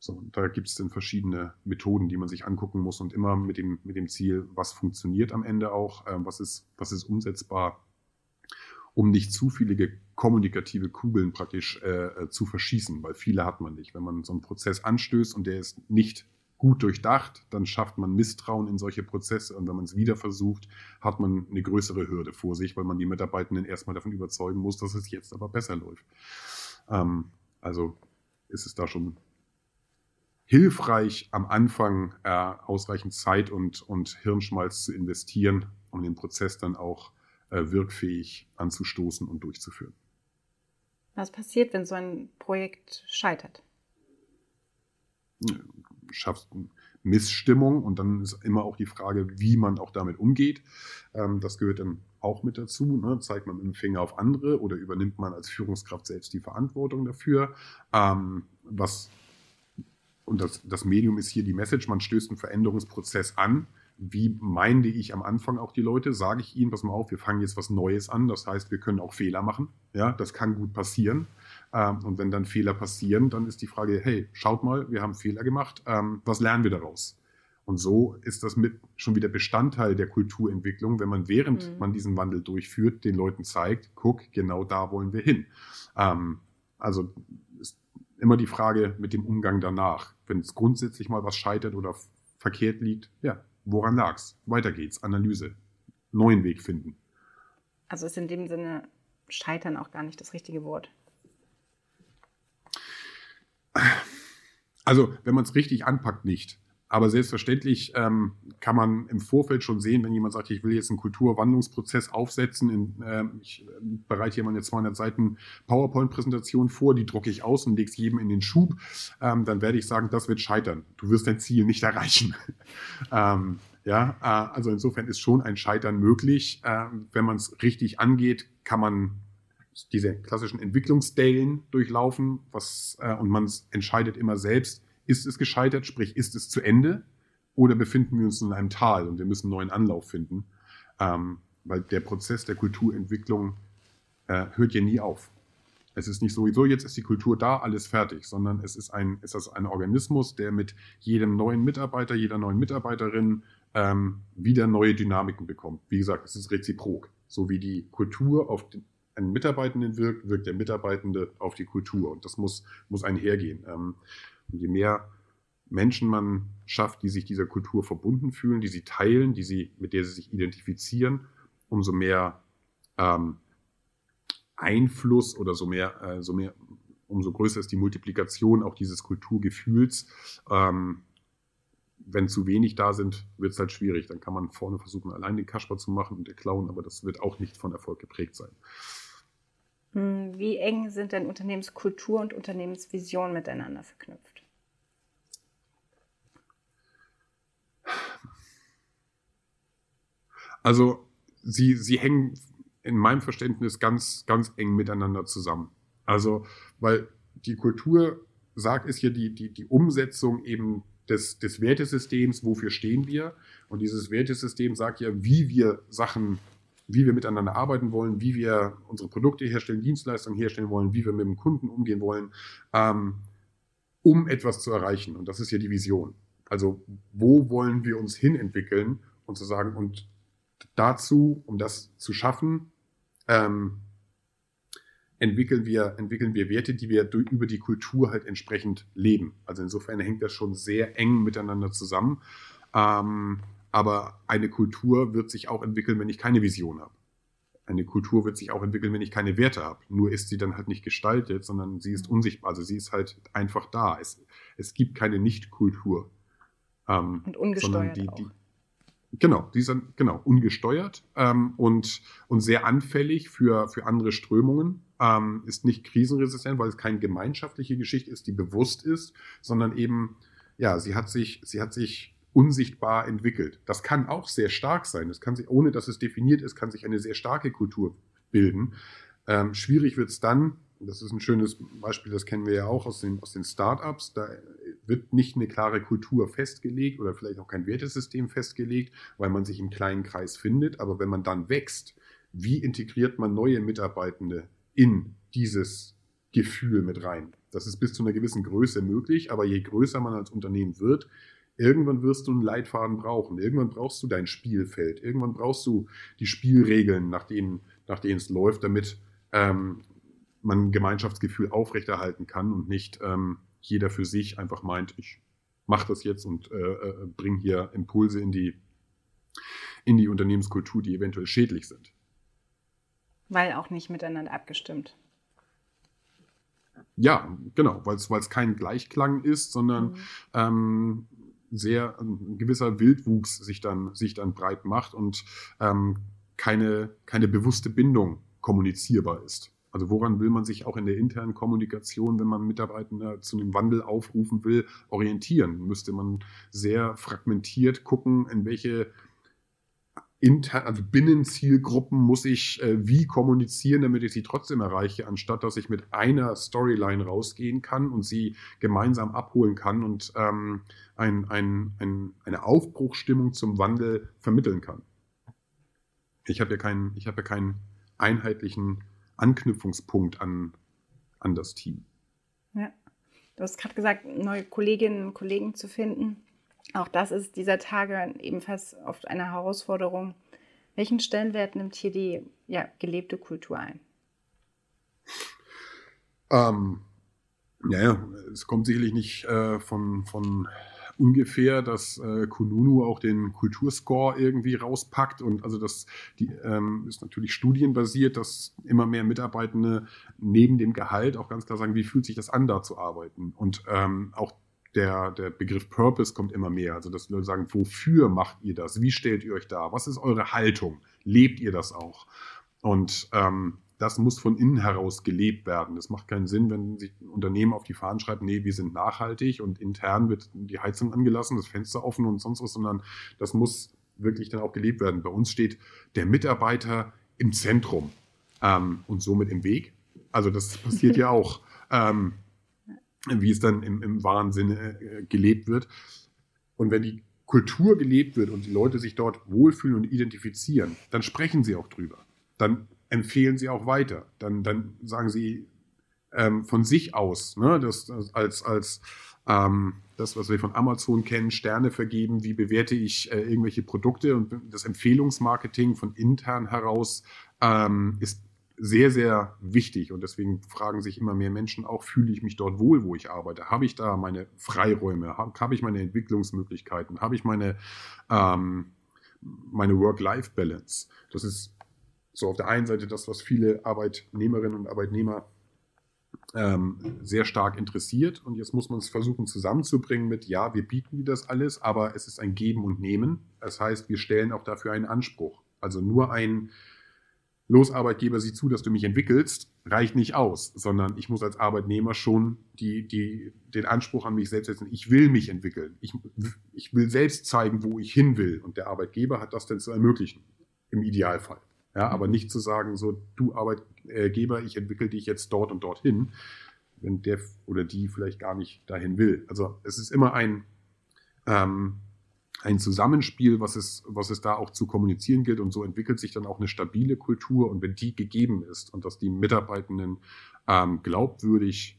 So, da gibt es dann verschiedene Methoden, die man sich angucken muss und immer mit dem, mit dem Ziel, was funktioniert am Ende auch, äh, was, ist, was ist umsetzbar um nicht zu viele kommunikative Kugeln praktisch äh, äh, zu verschießen, weil viele hat man nicht. Wenn man so einen Prozess anstößt und der ist nicht gut durchdacht, dann schafft man Misstrauen in solche Prozesse und wenn man es wieder versucht, hat man eine größere Hürde vor sich, weil man die Mitarbeitenden erstmal davon überzeugen muss, dass es jetzt aber besser läuft. Ähm, also ist es da schon hilfreich, am Anfang äh, ausreichend Zeit und, und Hirnschmalz zu investieren, um den Prozess dann auch wirkfähig anzustoßen und durchzuführen. Was passiert, wenn so ein Projekt scheitert? Schaffst Missstimmung und dann ist immer auch die Frage, wie man auch damit umgeht. Ähm, das gehört dann auch mit dazu. Ne? Zeigt man mit dem Finger auf andere oder übernimmt man als Führungskraft selbst die Verantwortung dafür? Ähm, was und das, das Medium ist hier die Message, man stößt einen Veränderungsprozess an. Wie meinde ich am Anfang auch die Leute? Sage ich ihnen, pass mal auf, wir fangen jetzt was Neues an. Das heißt, wir können auch Fehler machen. Ja, das kann gut passieren. Ähm, und wenn dann Fehler passieren, dann ist die Frage, hey, schaut mal, wir haben Fehler gemacht. Ähm, was lernen wir daraus? Und so ist das mit schon wieder Bestandteil der Kulturentwicklung, wenn man während mhm. man diesen Wandel durchführt, den Leuten zeigt, guck, genau da wollen wir hin. Ähm, also ist immer die Frage mit dem Umgang danach. Wenn es grundsätzlich mal was scheitert oder verkehrt liegt, ja, woran lag's? Weiter geht's, Analyse, neuen Weg finden. Also ist in dem Sinne Scheitern auch gar nicht das richtige Wort. Also, wenn man es richtig anpackt, nicht. Aber selbstverständlich ähm, kann man im Vorfeld schon sehen, wenn jemand sagt, ich will jetzt einen Kulturwandlungsprozess aufsetzen, in, äh, ich äh, bereite hier meine 200 Seiten PowerPoint-Präsentation vor, die drucke ich aus und lege es jedem in den Schub, ähm, dann werde ich sagen, das wird scheitern. Du wirst dein Ziel nicht erreichen. ähm, ja, äh, also insofern ist schon ein Scheitern möglich. Äh, wenn man es richtig angeht, kann man diese klassischen Entwicklungsdellen durchlaufen, was, äh, und man entscheidet immer selbst, ist es gescheitert, sprich, ist es zu Ende oder befinden wir uns in einem Tal und wir müssen einen neuen Anlauf finden? Ähm, weil der Prozess der Kulturentwicklung äh, hört ja nie auf. Es ist nicht sowieso, jetzt ist die Kultur da, alles fertig, sondern es ist ein, es ist ein Organismus, der mit jedem neuen Mitarbeiter, jeder neuen Mitarbeiterin ähm, wieder neue Dynamiken bekommt. Wie gesagt, es ist reziprok. So wie die Kultur auf den, einen Mitarbeitenden wirkt, wirkt der Mitarbeitende auf die Kultur. Und das muss, muss einhergehen. Ähm, und je mehr Menschen man schafft, die sich dieser Kultur verbunden fühlen, die sie teilen, die sie, mit der sie sich identifizieren, umso mehr ähm, Einfluss oder so mehr, äh, so mehr, umso größer ist die Multiplikation auch dieses Kulturgefühls. Ähm, wenn zu wenig da sind, wird es halt schwierig. Dann kann man vorne versuchen, allein den Kasper zu machen und der klauen, aber das wird auch nicht von Erfolg geprägt sein. Hm, wie eng sind denn Unternehmenskultur und Unternehmensvision miteinander verknüpft? Also sie, sie hängen in meinem Verständnis ganz, ganz eng miteinander zusammen. Also, weil die Kultur sagt, ist hier die, die, die Umsetzung eben des, des Wertesystems, wofür stehen wir. Und dieses Wertesystem sagt ja, wie wir Sachen wie wir miteinander arbeiten wollen, wie wir unsere Produkte herstellen, Dienstleistungen herstellen wollen, wie wir mit dem Kunden umgehen wollen, ähm, um etwas zu erreichen. Und das ist ja die Vision. Also wo wollen wir uns hin entwickeln und zu sagen, und dazu, um das zu schaffen, ähm, entwickeln wir, entwickeln wir Werte, die wir durch, über die Kultur halt entsprechend leben. Also insofern hängt das schon sehr eng miteinander zusammen. Ähm, aber eine Kultur wird sich auch entwickeln, wenn ich keine Vision habe. Eine Kultur wird sich auch entwickeln, wenn ich keine Werte habe. Nur ist sie dann halt nicht gestaltet, sondern sie ist unsichtbar. Also sie ist halt einfach da. Es, es gibt keine Nicht-Kultur. Ähm, und ungesteuert die, die, Genau, die sind genau ungesteuert ähm, und, und sehr anfällig für, für andere Strömungen. Ähm, ist nicht krisenresistent, weil es keine gemeinschaftliche Geschichte ist, die bewusst ist, sondern eben, ja, sie hat sich, sie hat sich unsichtbar entwickelt. Das kann auch sehr stark sein. Das kann sich, ohne dass es definiert ist, kann sich eine sehr starke Kultur bilden. Ähm, schwierig wird es dann, das ist ein schönes Beispiel, das kennen wir ja auch aus den, aus den Startups, da wird nicht eine klare Kultur festgelegt oder vielleicht auch kein Wertesystem festgelegt, weil man sich im kleinen Kreis findet. Aber wenn man dann wächst, wie integriert man neue Mitarbeitende in dieses Gefühl mit rein? Das ist bis zu einer gewissen Größe möglich, aber je größer man als Unternehmen wird, Irgendwann wirst du einen Leitfaden brauchen. Irgendwann brauchst du dein Spielfeld. Irgendwann brauchst du die Spielregeln, nach denen, nach denen es läuft, damit ähm, man ein Gemeinschaftsgefühl aufrechterhalten kann und nicht ähm, jeder für sich einfach meint, ich mache das jetzt und äh, äh, bringe hier Impulse in die, in die Unternehmenskultur, die eventuell schädlich sind. Weil auch nicht miteinander abgestimmt. Ja, genau, weil es kein Gleichklang ist, sondern mhm. ähm, sehr ein gewisser Wildwuchs sich dann, sich dann breit macht und ähm, keine, keine bewusste Bindung kommunizierbar ist. Also woran will man sich auch in der internen Kommunikation, wenn man Mitarbeiter zu einem Wandel aufrufen will, orientieren? Müsste man sehr fragmentiert gucken, in welche intern, also Binnenzielgruppen muss ich äh, wie kommunizieren, damit ich sie trotzdem erreiche, anstatt dass ich mit einer Storyline rausgehen kann und sie gemeinsam abholen kann und ähm, ein, ein, ein, eine Aufbruchstimmung zum Wandel vermitteln kann. Ich habe ja keinen, ich habe ja keinen einheitlichen Anknüpfungspunkt an, an das Team. Ja, du hast gerade gesagt, neue Kolleginnen und Kollegen zu finden. Auch das ist dieser Tage ebenfalls oft eine Herausforderung. Welchen Stellenwert nimmt hier die ja, gelebte Kultur ein? Ähm, ja, es kommt sicherlich nicht äh, von, von ungefähr, dass äh, Kununu auch den Kulturscore irgendwie rauspackt. Und also das die, ähm, ist natürlich studienbasiert, dass immer mehr Mitarbeitende neben dem Gehalt auch ganz klar sagen, wie fühlt sich das an, da zu arbeiten. Und ähm, auch der, der Begriff Purpose kommt immer mehr. Also, dass Leute sagen, wofür macht ihr das? Wie stellt ihr euch da? Was ist eure Haltung? Lebt ihr das auch? Und ähm, das muss von innen heraus gelebt werden. Das macht keinen Sinn, wenn sich ein Unternehmen auf die Fahnen schreibt, nee, wir sind nachhaltig und intern wird die Heizung angelassen, das Fenster offen und sonst was, sondern das muss wirklich dann auch gelebt werden. Bei uns steht der Mitarbeiter im Zentrum ähm, und somit im Weg. Also das passiert ja auch. Ähm, wie es dann im, im wahren Sinne äh, gelebt wird. Und wenn die Kultur gelebt wird und die Leute sich dort wohlfühlen und identifizieren, dann sprechen sie auch drüber. Dann empfehlen sie auch weiter. Dann, dann sagen sie ähm, von sich aus, ne, das, das als, als ähm, das, was wir von Amazon kennen, Sterne vergeben, wie bewerte ich äh, irgendwelche Produkte und das Empfehlungsmarketing von intern heraus ähm, ist sehr, sehr wichtig und deswegen fragen sich immer mehr Menschen auch, fühle ich mich dort wohl, wo ich arbeite? Habe ich da meine Freiräume? Habe hab ich meine Entwicklungsmöglichkeiten? Habe ich meine, ähm, meine Work-Life-Balance? Das ist so auf der einen Seite das, was viele Arbeitnehmerinnen und Arbeitnehmer ähm, sehr stark interessiert. Und jetzt muss man es versuchen zusammenzubringen mit, ja, wir bieten dir das alles, aber es ist ein Geben und Nehmen. Das heißt, wir stellen auch dafür einen Anspruch. Also nur ein los Arbeitgeber, sieh zu, dass du mich entwickelst, reicht nicht aus, sondern ich muss als Arbeitnehmer schon die, die, den Anspruch an mich selbst setzen, ich will mich entwickeln. Ich, ich will selbst zeigen, wo ich hin will. Und der Arbeitgeber hat das dann zu ermöglichen, im Idealfall. Ja, aber nicht zu sagen, so, du Arbeitgeber, ich entwickle dich jetzt dort und dorthin, wenn der oder die vielleicht gar nicht dahin will. Also es ist immer ein, ähm, ein Zusammenspiel, was es, was es da auch zu kommunizieren gilt. Und so entwickelt sich dann auch eine stabile Kultur. Und wenn die gegeben ist und dass die Mitarbeitenden ähm, glaubwürdig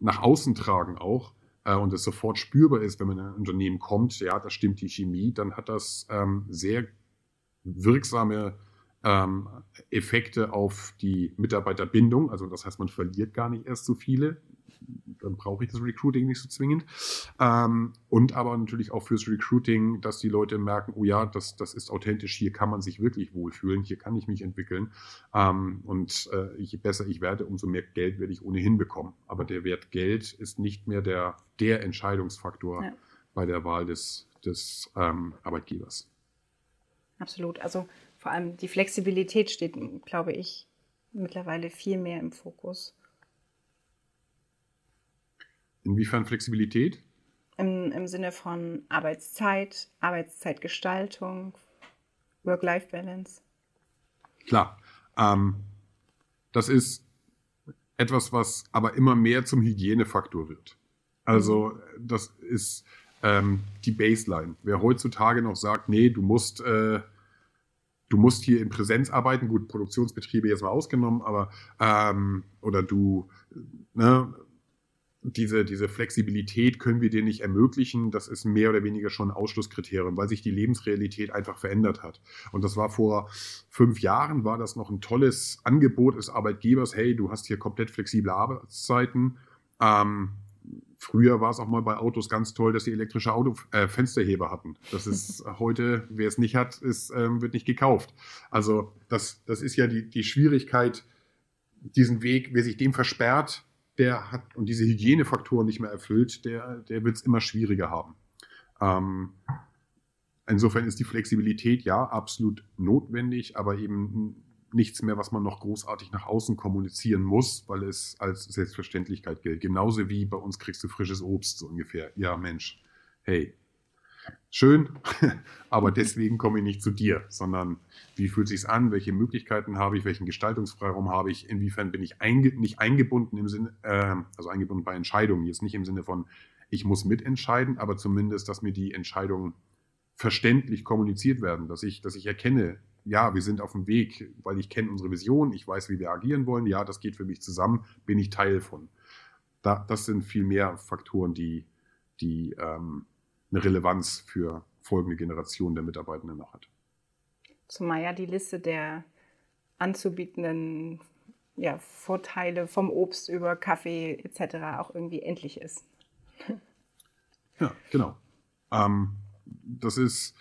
nach außen tragen auch äh, und es sofort spürbar ist, wenn man in ein Unternehmen kommt, ja, da stimmt die Chemie, dann hat das ähm, sehr wirksame ähm, Effekte auf die Mitarbeiterbindung. Also das heißt, man verliert gar nicht erst so viele dann brauche ich das Recruiting nicht so zwingend. Ähm, und aber natürlich auch fürs Recruiting, dass die Leute merken, oh ja, das, das ist authentisch, hier kann man sich wirklich wohlfühlen, hier kann ich mich entwickeln. Ähm, und äh, je besser ich werde, umso mehr Geld werde ich ohnehin bekommen. Aber der Wert Geld ist nicht mehr der, der Entscheidungsfaktor ja. bei der Wahl des, des ähm, Arbeitgebers. Absolut. Also vor allem die Flexibilität steht, glaube ich, mittlerweile viel mehr im Fokus. Inwiefern Flexibilität? Im, Im Sinne von Arbeitszeit, Arbeitszeitgestaltung, Work-Life-Balance. Klar. Ähm, das ist etwas, was aber immer mehr zum Hygienefaktor wird. Also mhm. das ist ähm, die Baseline. Wer heutzutage noch sagt, nee, du musst, äh, du musst hier in Präsenz arbeiten, gut, Produktionsbetriebe jetzt mal ausgenommen, aber ähm, oder du, ne, diese, diese Flexibilität können wir dir nicht ermöglichen. Das ist mehr oder weniger schon ein Ausschlusskriterium, weil sich die Lebensrealität einfach verändert hat. Und das war vor fünf Jahren, war das noch ein tolles Angebot des Arbeitgebers. Hey, du hast hier komplett flexible Arbeitszeiten. Ähm, früher war es auch mal bei Autos ganz toll, dass sie elektrische Auto, äh, Fensterheber hatten. Das ist heute, wer es nicht hat, ist, ähm, wird nicht gekauft. Also das, das ist ja die, die Schwierigkeit, diesen Weg, wer sich dem versperrt, der hat und diese Hygienefaktoren nicht mehr erfüllt, der, der wird es immer schwieriger haben. Ähm, insofern ist die Flexibilität ja absolut notwendig, aber eben nichts mehr, was man noch großartig nach außen kommunizieren muss, weil es als Selbstverständlichkeit gilt. Genauso wie bei uns kriegst du frisches Obst, so ungefähr. Ja, Mensch, hey, schön, aber deswegen komme ich nicht zu dir, sondern wie fühlt sich an, welche Möglichkeiten habe ich, welchen Gestaltungsfreiraum habe ich, inwiefern bin ich einge nicht eingebunden im Sinne, äh, also eingebunden bei Entscheidungen, jetzt nicht im Sinne von, ich muss mitentscheiden, aber zumindest, dass mir die Entscheidungen verständlich kommuniziert werden, dass ich, dass ich erkenne, ja, wir sind auf dem Weg, weil ich kenne unsere Vision, ich weiß, wie wir agieren wollen, ja, das geht für mich zusammen, bin ich Teil von. Da, das sind viel mehr Faktoren, die, die ähm, eine Relevanz für folgende Generationen der Mitarbeitenden noch hat. Zumal ja die Liste der anzubietenden ja, Vorteile vom Obst über Kaffee etc. auch irgendwie endlich ist. Ja, genau. Ähm, das ist,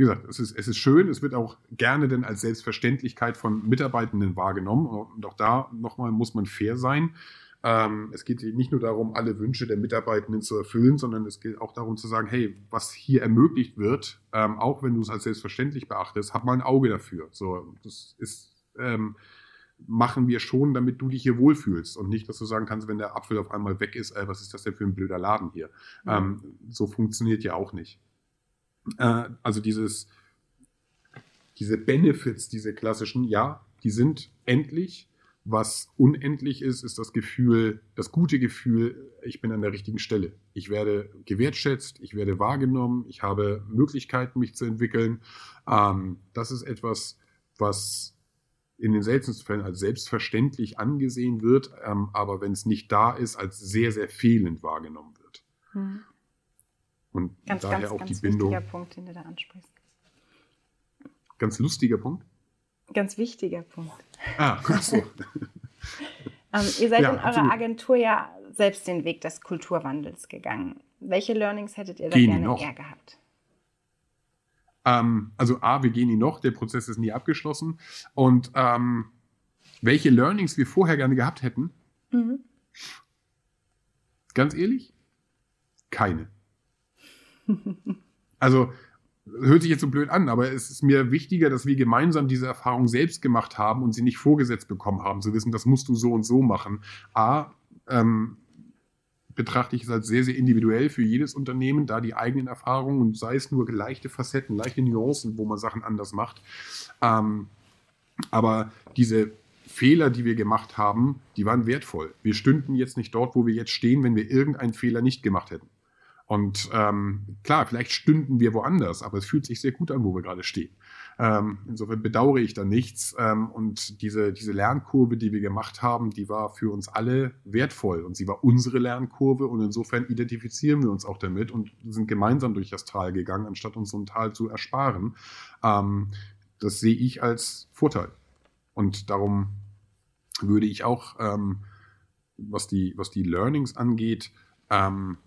wie gesagt, es ist, es ist schön, es wird auch gerne denn als Selbstverständlichkeit von Mitarbeitenden wahrgenommen. Und auch da nochmal muss man fair sein. Ähm, es geht nicht nur darum, alle Wünsche der Mitarbeitenden zu erfüllen, sondern es geht auch darum zu sagen, hey, was hier ermöglicht wird, ähm, auch wenn du es als selbstverständlich beachtest, hab mal ein Auge dafür. So, das ist, ähm, machen wir schon, damit du dich hier wohlfühlst und nicht, dass du sagen kannst, wenn der Apfel auf einmal weg ist, äh, was ist das denn für ein blöder Laden hier? Mhm. so funktioniert ja auch nicht. Äh, also dieses, diese Benefits, diese klassischen, ja, die sind endlich, was unendlich ist, ist das Gefühl, das gute Gefühl, ich bin an der richtigen Stelle. Ich werde gewertschätzt, ich werde wahrgenommen, ich habe Möglichkeiten, mich zu entwickeln. Ähm, das ist etwas, was in den seltensten Fällen als selbstverständlich angesehen wird, ähm, aber wenn es nicht da ist, als sehr, sehr fehlend wahrgenommen wird. Hm. Und ganz, daher ganz, auch ganz die Bindung. Ganz wichtiger Punkt, den du da ansprichst. Ganz lustiger Punkt? Ganz wichtiger Punkt. Ah, ach so. ähm, ihr seid ja, in eurer absolut. Agentur ja selbst den Weg des Kulturwandels gegangen. Welche Learnings hättet ihr da gehen gerne noch? eher gehabt? Ähm, also A, wir gehen ihn noch, der Prozess ist nie abgeschlossen. Und ähm, welche Learnings wir vorher gerne gehabt hätten? Mhm. Ganz ehrlich? Keine. Also hört sich jetzt so blöd an, aber es ist mir wichtiger, dass wir gemeinsam diese Erfahrung selbst gemacht haben und sie nicht vorgesetzt bekommen haben, zu wissen, das musst du so und so machen. A, ähm, betrachte ich es als sehr, sehr individuell für jedes Unternehmen, da die eigenen Erfahrungen und sei es nur leichte Facetten, leichte Nuancen, wo man Sachen anders macht. Ähm, aber diese Fehler, die wir gemacht haben, die waren wertvoll. Wir stünden jetzt nicht dort, wo wir jetzt stehen, wenn wir irgendeinen Fehler nicht gemacht hätten. Und ähm, klar, vielleicht stünden wir woanders, aber es fühlt sich sehr gut an, wo wir gerade stehen. Ähm, insofern bedauere ich da nichts. Ähm, und diese, diese Lernkurve, die wir gemacht haben, die war für uns alle wertvoll. Und sie war unsere Lernkurve. Und insofern identifizieren wir uns auch damit und sind gemeinsam durch das Tal gegangen, anstatt uns so ein Tal zu ersparen. Ähm, das sehe ich als Vorteil. Und darum würde ich auch, ähm, was, die, was die Learnings angeht, ähm,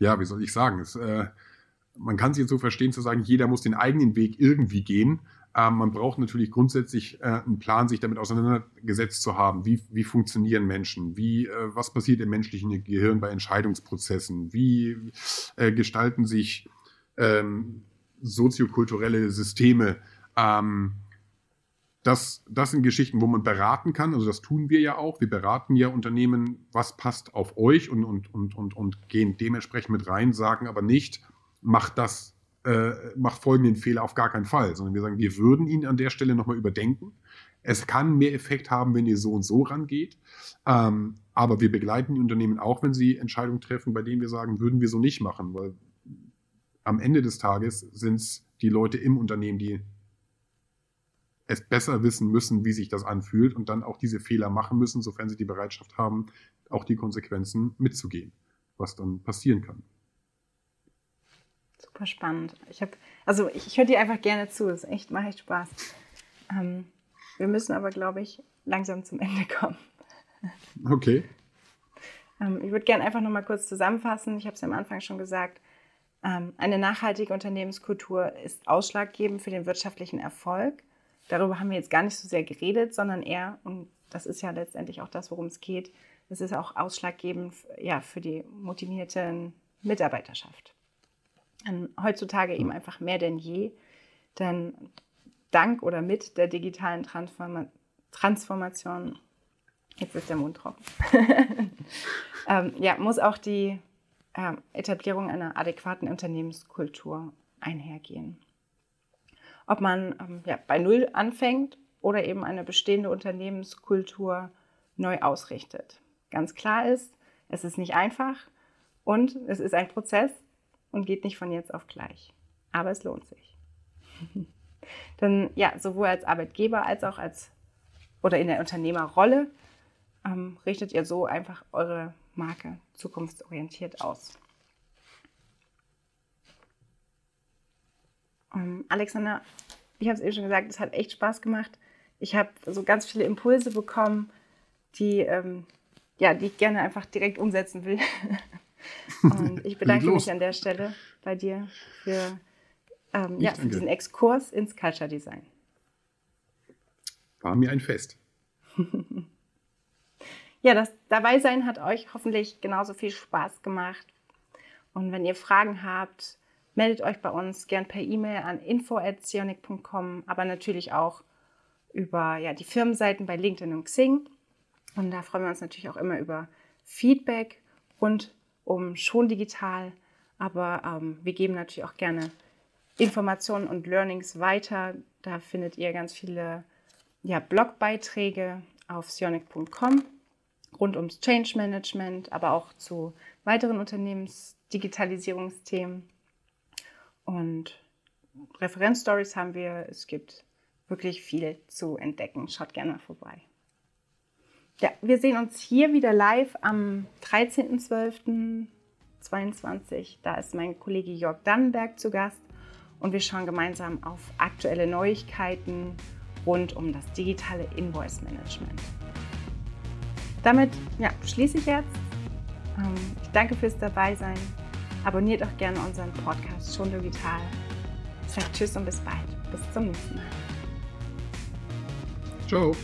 ja, wie soll ich sagen, es, äh, man kann es jetzt so verstehen, zu sagen, jeder muss den eigenen Weg irgendwie gehen. Ähm, man braucht natürlich grundsätzlich äh, einen Plan, sich damit auseinandergesetzt zu haben. Wie, wie funktionieren Menschen? Wie, äh, was passiert im menschlichen Gehirn bei Entscheidungsprozessen? Wie äh, gestalten sich ähm, soziokulturelle Systeme? Ähm, das, das sind Geschichten, wo man beraten kann. Also das tun wir ja auch. Wir beraten ja Unternehmen, was passt auf euch und, und, und, und, und gehen dementsprechend mit rein, sagen aber nicht, macht das, äh, macht folgenden Fehler auf gar keinen Fall, sondern wir sagen, wir würden ihn an der Stelle nochmal überdenken. Es kann mehr Effekt haben, wenn ihr so und so rangeht. Ähm, aber wir begleiten die Unternehmen auch, wenn sie Entscheidungen treffen, bei denen wir sagen, würden wir so nicht machen, weil am Ende des Tages sind es die Leute im Unternehmen, die es besser wissen müssen, wie sich das anfühlt und dann auch diese Fehler machen müssen, sofern sie die Bereitschaft haben, auch die Konsequenzen mitzugehen, was dann passieren kann. Super spannend. Ich habe, also ich, ich höre dir einfach gerne zu. Es echt, macht echt Spaß. Ähm, wir müssen aber, glaube ich, langsam zum Ende kommen. Okay. Ähm, ich würde gerne einfach noch mal kurz zusammenfassen. Ich habe es am Anfang schon gesagt. Ähm, eine nachhaltige Unternehmenskultur ist ausschlaggebend für den wirtschaftlichen Erfolg. Darüber haben wir jetzt gar nicht so sehr geredet, sondern eher, und das ist ja letztendlich auch das, worum es geht, es ist auch ausschlaggebend ja, für die motivierte Mitarbeiterschaft. Und heutzutage eben einfach mehr denn je, denn dank oder mit der digitalen Transforma Transformation, jetzt ist der Mund trocken, ähm, ja, muss auch die äh, Etablierung einer adäquaten Unternehmenskultur einhergehen. Ob man ähm, ja, bei Null anfängt oder eben eine bestehende Unternehmenskultur neu ausrichtet. Ganz klar ist, es ist nicht einfach und es ist ein Prozess und geht nicht von jetzt auf gleich. Aber es lohnt sich. Denn ja, sowohl als Arbeitgeber als auch als oder in der Unternehmerrolle ähm, richtet ihr so einfach eure Marke zukunftsorientiert aus. Ähm, Alexander, ich habe es eben schon gesagt, es hat echt Spaß gemacht. Ich habe so ganz viele Impulse bekommen, die, ähm, ja, die ich gerne einfach direkt umsetzen will. Und ich bedanke mich an der Stelle bei dir für, ähm, ja, für diesen Exkurs ins Culture Design. War mir ein Fest. ja, das Dabeisein hat euch hoffentlich genauso viel Spaß gemacht. Und wenn ihr Fragen habt, meldet euch bei uns gern per E-Mail an info.zionic.com, aber natürlich auch über ja, die Firmenseiten bei LinkedIn und Xing. Und da freuen wir uns natürlich auch immer über Feedback rund um schon digital, aber ähm, wir geben natürlich auch gerne Informationen und Learnings weiter. Da findet ihr ganz viele ja, Blogbeiträge auf sionic.com rund ums Change Management, aber auch zu weiteren Unternehmensdigitalisierungsthemen. Und Referenzstories haben wir. Es gibt wirklich viel zu entdecken. Schaut gerne mal vorbei. Ja, wir sehen uns hier wieder live am 13.12.22. Da ist mein Kollege Jörg Dannenberg zu Gast und wir schauen gemeinsam auf aktuelle Neuigkeiten rund um das digitale Invoice Management. Damit ja, schließe ich jetzt. Ähm, ich danke fürs Dabeisein. Abonniert auch gerne unseren Podcast schon digital. Ich sage Tschüss und bis bald. Bis zum nächsten Mal. Ciao.